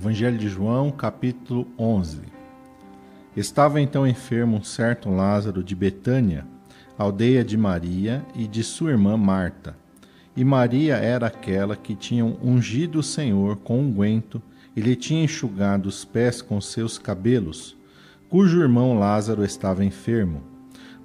Evangelho de João, capítulo 11. Estava então enfermo um certo Lázaro de Betânia, aldeia de Maria e de sua irmã Marta. E Maria era aquela que tinha ungido o Senhor com unguento e lhe tinha enxugado os pés com seus cabelos, cujo irmão Lázaro estava enfermo.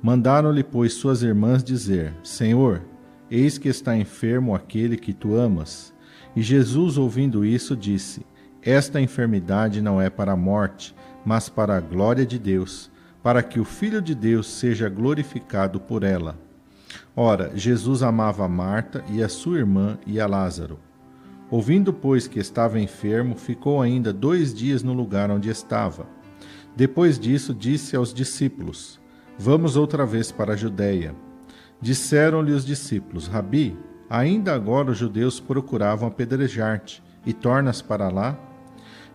Mandaram-lhe, pois, suas irmãs dizer: Senhor, eis que está enfermo aquele que tu amas. E Jesus, ouvindo isso, disse: esta enfermidade não é para a morte, mas para a glória de Deus, para que o Filho de Deus seja glorificado por ela. Ora, Jesus amava Marta e a sua irmã e a Lázaro. Ouvindo, pois, que estava enfermo, ficou ainda dois dias no lugar onde estava. Depois disso, disse aos discípulos: Vamos outra vez para a Judéia. Disseram-lhe os discípulos: Rabi, ainda agora os judeus procuravam apedrejar-te, e tornas para lá?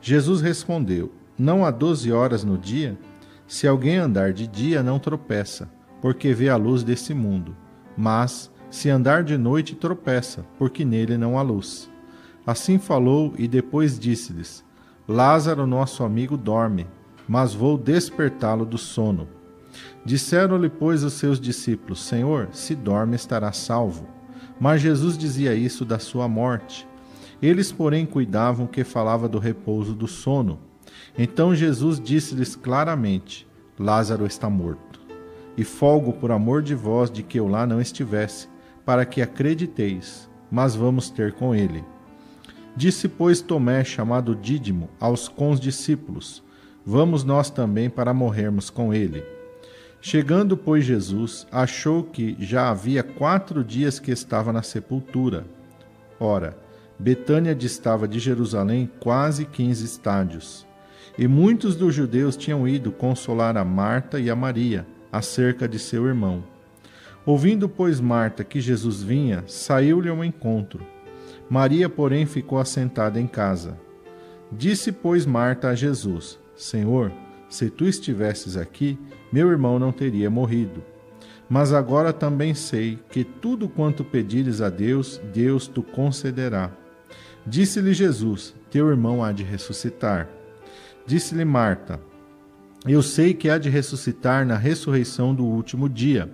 Jesus respondeu: Não há doze horas no dia? Se alguém andar de dia, não tropeça, porque vê a luz desse mundo. Mas, se andar de noite, tropeça, porque nele não há luz. Assim falou e depois disse-lhes: Lázaro, nosso amigo, dorme, mas vou despertá-lo do sono. Disseram-lhe, pois, os seus discípulos: Senhor, se dorme, estará salvo. Mas Jesus dizia isso da sua morte eles, porém, cuidavam que falava do repouso do sono. Então Jesus disse-lhes claramente: Lázaro está morto. E folgo por amor de vós de que eu lá não estivesse, para que acrediteis, mas vamos ter com ele. Disse, pois, Tomé, chamado Dídimo, aos condiscípulos: Vamos nós também para morrermos com ele. Chegando, pois, Jesus, achou que já havia quatro dias que estava na sepultura. Ora, Betânia distava de Jerusalém quase quinze estádios. E muitos dos judeus tinham ido consolar a Marta e a Maria acerca de seu irmão. Ouvindo, pois, Marta que Jesus vinha, saiu-lhe ao encontro. Maria, porém, ficou assentada em casa. Disse, pois, Marta a Jesus: Senhor, se tu estivesses aqui, meu irmão não teria morrido. Mas agora também sei que tudo quanto pedires a Deus, Deus tu concederá. Disse-lhe Jesus: Teu irmão há de ressuscitar. Disse-lhe Marta: Eu sei que há de ressuscitar na ressurreição do último dia.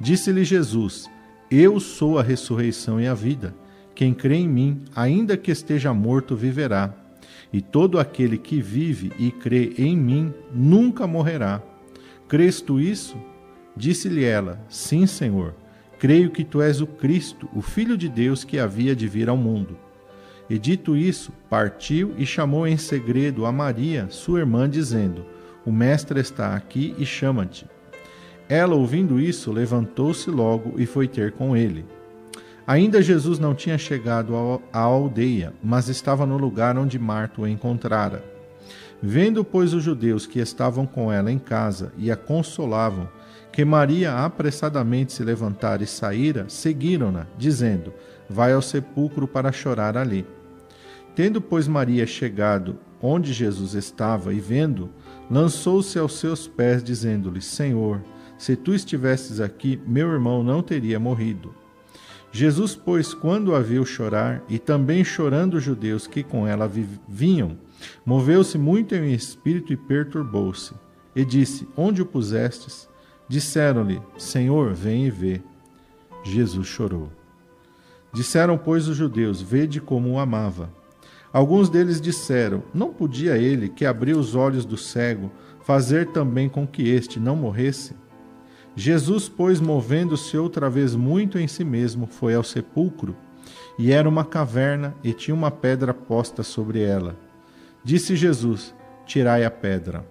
Disse-lhe Jesus: Eu sou a ressurreição e a vida. Quem crê em mim, ainda que esteja morto, viverá. E todo aquele que vive e crê em mim nunca morrerá. Crês tu isso? Disse-lhe ela: Sim, Senhor. Creio que tu és o Cristo, o Filho de Deus que havia de vir ao mundo. E dito isso, partiu e chamou em segredo a Maria, sua irmã, dizendo: O mestre está aqui e chama-te. Ela, ouvindo isso, levantou-se logo e foi ter com ele. Ainda Jesus não tinha chegado à aldeia, mas estava no lugar onde Marta o encontrara. Vendo, pois, os judeus que estavam com ela em casa e a consolavam, que Maria apressadamente se levantara e saíra, seguiram-na, dizendo: Vai ao sepulcro para chorar ali. Tendo, pois, Maria chegado onde Jesus estava e vendo, lançou-se aos seus pés, dizendo-lhe: Senhor, se tu estivesses aqui, meu irmão não teria morrido. Jesus, pois, quando a viu chorar, e também chorando os judeus que com ela vinham, moveu-se muito em espírito e perturbou-se. E disse: Onde o pusestes? Disseram-lhe: Senhor, vem e vê. Jesus chorou. Disseram, pois, os judeus: Vede como o amava. Alguns deles disseram: Não podia ele, que abriu os olhos do cego, fazer também com que este não morresse? Jesus, pois, movendo-se outra vez muito em si mesmo, foi ao sepulcro. E era uma caverna, e tinha uma pedra posta sobre ela. Disse Jesus: Tirai a pedra.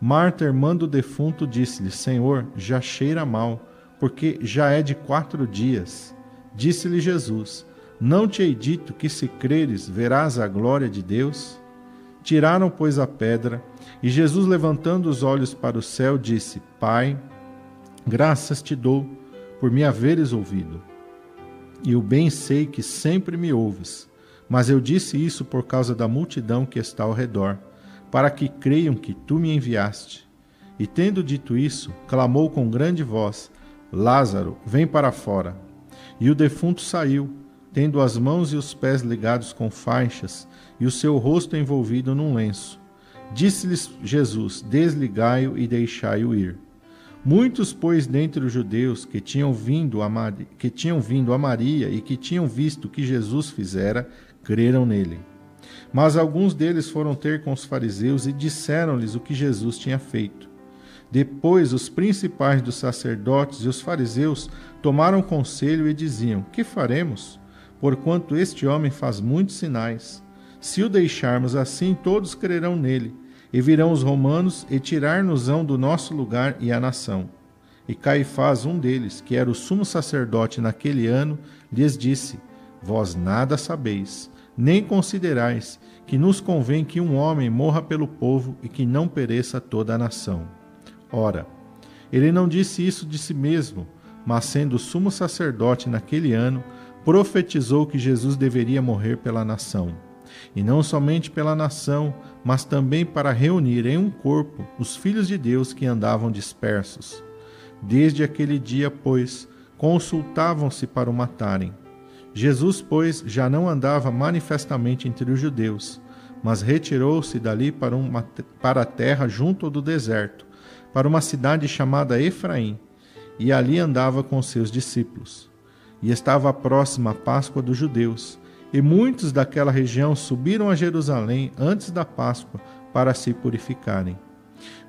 Marta, irmã do defunto, disse-lhe: Senhor, já cheira mal, porque já é de quatro dias. Disse-lhe Jesus: não te hei dito que, se creres, verás a glória de Deus? Tiraram, pois, a pedra, e Jesus, levantando os olhos para o céu, disse: Pai, graças te dou por me haveres ouvido. E o bem sei que sempre me ouves, mas eu disse isso por causa da multidão que está ao redor, para que creiam que tu me enviaste. E tendo dito isso, clamou com grande voz: Lázaro, vem para fora. E o defunto saiu tendo as mãos e os pés ligados com faixas e o seu rosto envolvido num lenço. Disse-lhes Jesus: Desligai-o e deixai-o ir. Muitos, pois, dentre os judeus que tinham, vindo a Maria, que tinham vindo a Maria e que tinham visto o que Jesus fizera, creram nele. Mas alguns deles foram ter com os fariseus e disseram-lhes o que Jesus tinha feito. Depois, os principais dos sacerdotes e os fariseus tomaram conselho e diziam: Que faremos? Porquanto este homem faz muitos sinais. Se o deixarmos assim, todos crerão nele e virão os romanos e tirar-nos-ão do nosso lugar e a nação. E Caifás, um deles, que era o sumo sacerdote naquele ano, lhes disse: Vós nada sabeis, nem considerais que nos convém que um homem morra pelo povo e que não pereça toda a nação. Ora, ele não disse isso de si mesmo, mas sendo sumo sacerdote naquele ano, profetizou que Jesus deveria morrer pela nação e não somente pela nação, mas também para reunir em um corpo os filhos de Deus que andavam dispersos. Desde aquele dia, pois, consultavam-se para o matarem. Jesus, pois, já não andava manifestamente entre os judeus, mas retirou-se dali para, uma, para a terra junto do deserto, para uma cidade chamada Efraim, e ali andava com seus discípulos. E estava próxima a Páscoa dos judeus, e muitos daquela região subiram a Jerusalém antes da Páscoa para se purificarem.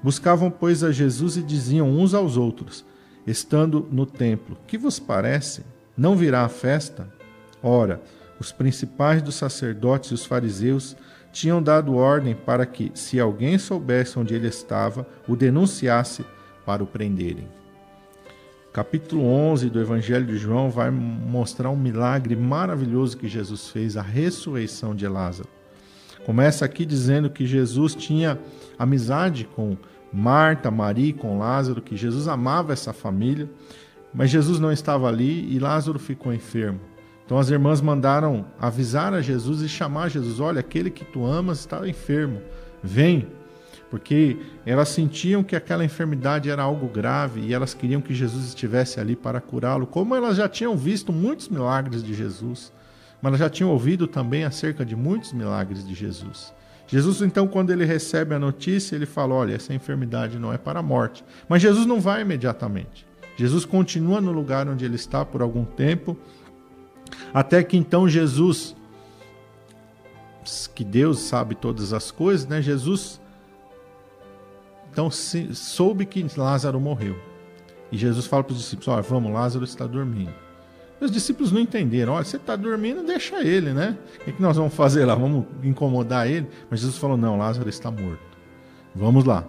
Buscavam, pois, a Jesus e diziam uns aos outros, estando no templo: Que vos parece? Não virá a festa? Ora, os principais dos sacerdotes e os fariseus tinham dado ordem para que, se alguém soubesse onde ele estava, o denunciasse para o prenderem capítulo 11 do Evangelho de João vai mostrar um milagre maravilhoso que Jesus fez, a ressurreição de Lázaro. Começa aqui dizendo que Jesus tinha amizade com Marta, Maria e com Lázaro, que Jesus amava essa família, mas Jesus não estava ali e Lázaro ficou enfermo. Então as irmãs mandaram avisar a Jesus e chamar Jesus: Olha, aquele que tu amas está enfermo, vem porque elas sentiam que aquela enfermidade era algo grave e elas queriam que Jesus estivesse ali para curá-lo, como elas já tinham visto muitos milagres de Jesus, mas elas já tinham ouvido também acerca de muitos milagres de Jesus. Jesus, então, quando ele recebe a notícia, ele fala: Olha, essa enfermidade não é para a morte. Mas Jesus não vai imediatamente. Jesus continua no lugar onde ele está por algum tempo, até que então Jesus, que Deus sabe todas as coisas, né? Jesus então se, soube que Lázaro morreu. E Jesus fala para os discípulos: Olha, vamos, Lázaro está dormindo. Os discípulos não entenderam: Olha, você está dormindo, deixa ele, né? O que, que nós vamos fazer lá? Vamos incomodar ele? Mas Jesus falou: Não, Lázaro está morto. Vamos lá.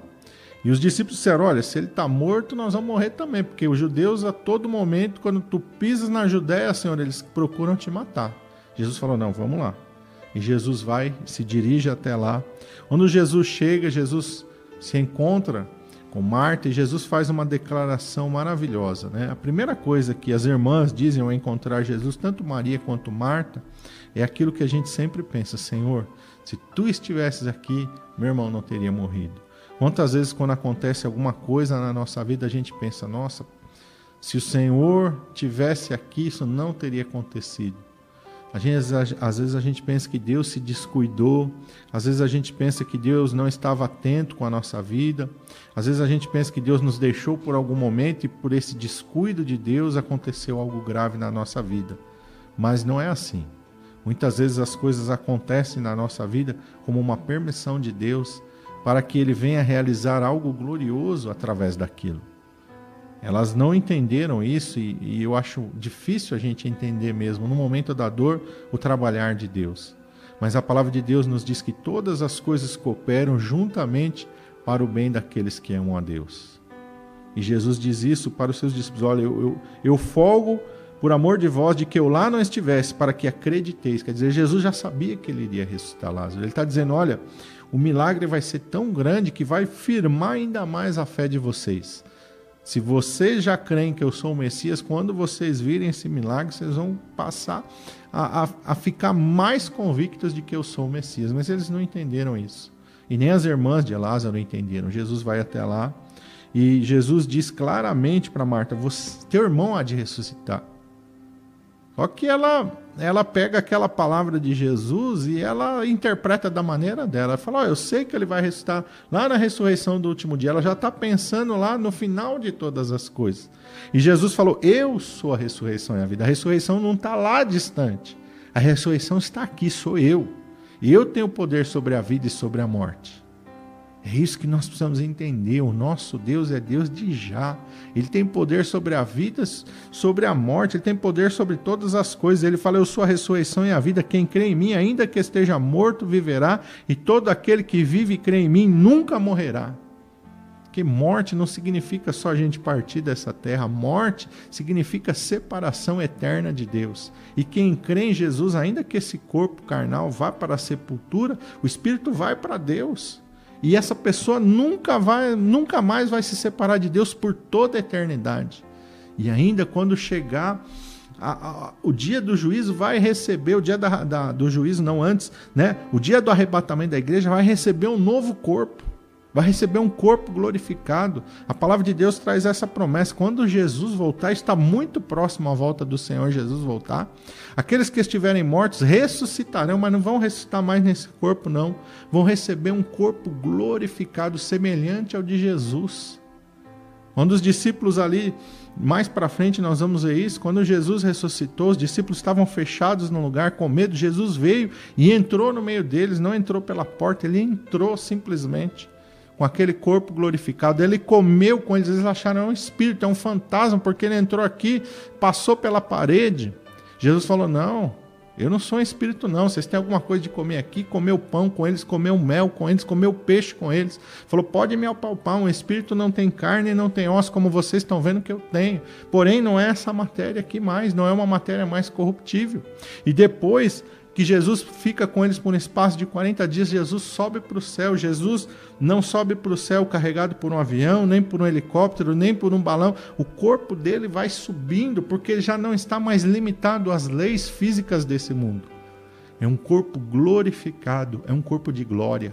E os discípulos disseram: Olha, se ele está morto, nós vamos morrer também, porque os judeus, a todo momento, quando tu pisas na Judéia, Senhor, eles procuram te matar. Jesus falou: Não, vamos lá. E Jesus vai, se dirige até lá. Quando Jesus chega, Jesus se encontra com Marta e Jesus faz uma declaração maravilhosa. Né? A primeira coisa que as irmãs dizem ao encontrar Jesus, tanto Maria quanto Marta, é aquilo que a gente sempre pensa: Senhor, se tu estivesses aqui, meu irmão não teria morrido. Quantas vezes, quando acontece alguma coisa na nossa vida, a gente pensa: nossa, se o Senhor tivesse aqui, isso não teria acontecido. Gente, às vezes a gente pensa que Deus se descuidou, às vezes a gente pensa que Deus não estava atento com a nossa vida, às vezes a gente pensa que Deus nos deixou por algum momento e por esse descuido de Deus aconteceu algo grave na nossa vida. Mas não é assim. Muitas vezes as coisas acontecem na nossa vida como uma permissão de Deus para que Ele venha realizar algo glorioso através daquilo. Elas não entenderam isso e, e, eu acho difícil a gente entender mesmo, no momento da dor, o trabalhar de Deus. Mas a palavra de Deus nos diz que todas as coisas cooperam juntamente para o bem daqueles que amam a Deus. E Jesus diz isso para os seus discípulos: Olha, eu, eu, eu folgo por amor de vós de que eu lá não estivesse, para que acrediteis. Quer dizer, Jesus já sabia que ele iria ressuscitar Lázaro. Ele está dizendo: Olha, o milagre vai ser tão grande que vai firmar ainda mais a fé de vocês. Se vocês já creem que eu sou o Messias, quando vocês virem esse milagre, vocês vão passar a, a, a, ficar mais convictos de que eu sou o Messias. Mas eles não entenderam isso. E nem as irmãs de Lázaro entenderam. Jesus vai até lá e Jesus diz claramente para Marta: Teu irmão há de ressuscitar. Só que ela, ela pega aquela palavra de Jesus e ela interpreta da maneira dela. Ela fala: oh, Eu sei que ele vai ressuscitar lá na ressurreição do último dia. Ela já está pensando lá no final de todas as coisas. E Jesus falou: Eu sou a ressurreição e a vida. A ressurreição não está lá distante. A ressurreição está aqui, sou eu. E eu tenho poder sobre a vida e sobre a morte. É isso que nós precisamos entender. O nosso Deus é Deus de já. Ele tem poder sobre a vida, sobre a morte, ele tem poder sobre todas as coisas. Ele fala: Eu sou a ressurreição e a vida. Quem crê em mim, ainda que esteja morto, viverá. E todo aquele que vive e crê em mim nunca morrerá. Porque morte não significa só a gente partir dessa terra. Morte significa separação eterna de Deus. E quem crê em Jesus, ainda que esse corpo carnal vá para a sepultura, o espírito vai para Deus. E essa pessoa nunca vai, nunca mais vai se separar de Deus por toda a eternidade. E ainda quando chegar a, a, o dia do juízo vai receber, o dia da, da, do juízo, não antes, né? O dia do arrebatamento da igreja vai receber um novo corpo vai receber um corpo glorificado. A palavra de Deus traz essa promessa. Quando Jesus voltar, está muito próximo à volta do Senhor Jesus voltar. Aqueles que estiverem mortos ressuscitarão, mas não vão ressuscitar mais nesse corpo, não. Vão receber um corpo glorificado, semelhante ao de Jesus. Quando os discípulos ali, mais para frente nós vamos ver isso, quando Jesus ressuscitou, os discípulos estavam fechados no lugar com medo, Jesus veio e entrou no meio deles, não entrou pela porta, ele entrou simplesmente com aquele corpo glorificado. Ele comeu com eles, eles acharam é um espírito, é um fantasma, porque ele entrou aqui, passou pela parede. Jesus falou: Não, eu não sou um espírito, não. Vocês têm alguma coisa de comer aqui? Comeu pão com eles, comeu mel com eles, comeu peixe com eles. Falou: Pode me apalpar. Um espírito não tem carne e não tem osso, como vocês estão vendo que eu tenho. Porém, não é essa matéria aqui mais, não é uma matéria mais corruptível. E depois que Jesus fica com eles por um espaço de 40 dias, Jesus sobe para o céu. Jesus não sobe para o céu carregado por um avião, nem por um helicóptero, nem por um balão. O corpo dele vai subindo, porque ele já não está mais limitado às leis físicas desse mundo. É um corpo glorificado, é um corpo de glória.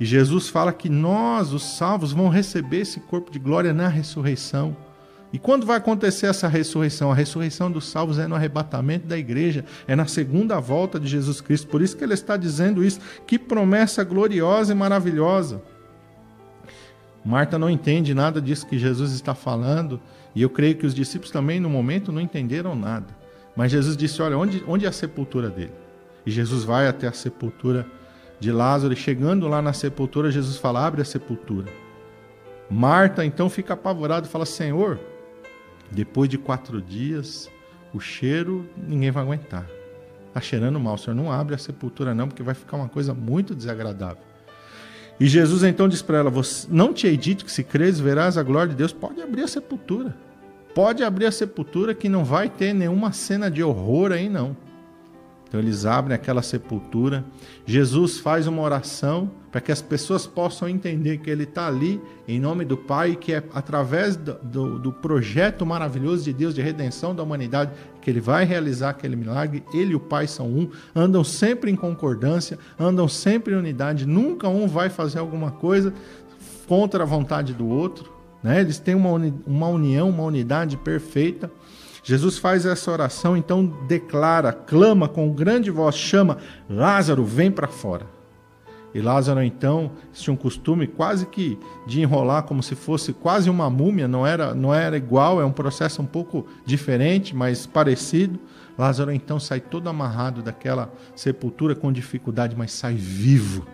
E Jesus fala que nós, os salvos, vamos receber esse corpo de glória na ressurreição. E quando vai acontecer essa ressurreição? A ressurreição dos salvos é no arrebatamento da igreja, é na segunda volta de Jesus Cristo. Por isso que ele está dizendo isso. Que promessa gloriosa e maravilhosa. Marta não entende nada disso que Jesus está falando, e eu creio que os discípulos também, no momento, não entenderam nada. Mas Jesus disse: Olha, onde, onde é a sepultura dele? E Jesus vai até a sepultura de Lázaro, e chegando lá na sepultura, Jesus fala: Abre a sepultura. Marta então fica apavorada e fala: Senhor, depois de quatro dias, o cheiro ninguém vai aguentar. Está cheirando mal. O senhor não abre a sepultura, não, porque vai ficar uma coisa muito desagradável. E Jesus então diz para ela: Não te hei dito que se creres verás a glória de Deus? Pode abrir a sepultura. Pode abrir a sepultura que não vai ter nenhuma cena de horror aí, não. Então eles abrem aquela sepultura. Jesus faz uma oração para que as pessoas possam entender que ele está ali em nome do Pai e que é através do, do, projeto maravilhoso de Deus de redenção da humanidade que ele vai realizar aquele milagre. Ele e o Pai são um, andam sempre em concordância, andam sempre em unidade. Nunca um vai fazer alguma coisa contra a vontade do outro. Né? Eles têm uma, uni, uma união, uma unidade perfeita. Jesus faz essa oração, então declara, clama com grande voz, chama: Lázaro, vem para fora. E Lázaro, então, tinha um costume quase que de enrolar como se fosse quase uma múmia, não era, não era igual, é um processo um pouco diferente, mas parecido. Lázaro, então, sai todo amarrado daquela sepultura com dificuldade, mas sai vivo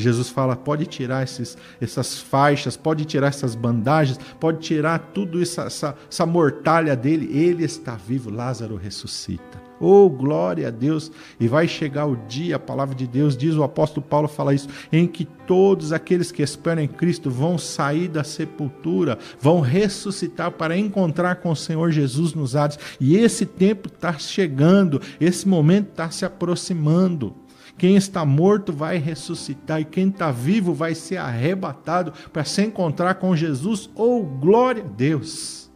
Jesus fala: pode tirar esses, essas faixas, pode tirar essas bandagens, pode tirar tudo isso, essa, essa mortalha dele. Ele está vivo. Lázaro ressuscita. Oh, glória a Deus! E vai chegar o dia, a palavra de Deus diz, o apóstolo Paulo fala isso, em que todos aqueles que esperam em Cristo vão sair da sepultura, vão ressuscitar para encontrar com o Senhor Jesus nos ares. E esse tempo está chegando, esse momento está se aproximando. Quem está morto vai ressuscitar e quem está vivo vai ser arrebatado para se encontrar com Jesus. Oh, glória a Deus!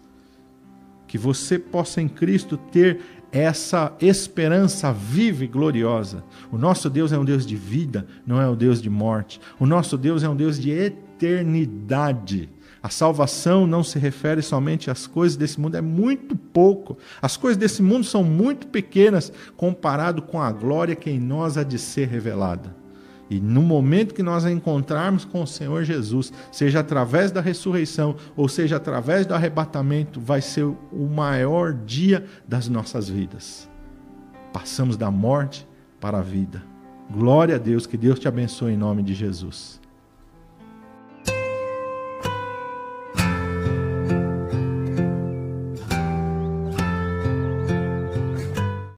Que você possa em Cristo ter essa esperança viva e gloriosa. O nosso Deus é um Deus de vida, não é um Deus de morte. O nosso Deus é um Deus de eternidade. A salvação não se refere somente às coisas desse mundo, é muito pouco. As coisas desse mundo são muito pequenas comparado com a glória que em nós há de ser revelada. E no momento que nós a encontrarmos com o Senhor Jesus, seja através da ressurreição ou seja através do arrebatamento, vai ser o maior dia das nossas vidas. Passamos da morte para a vida. Glória a Deus, que Deus te abençoe em nome de Jesus.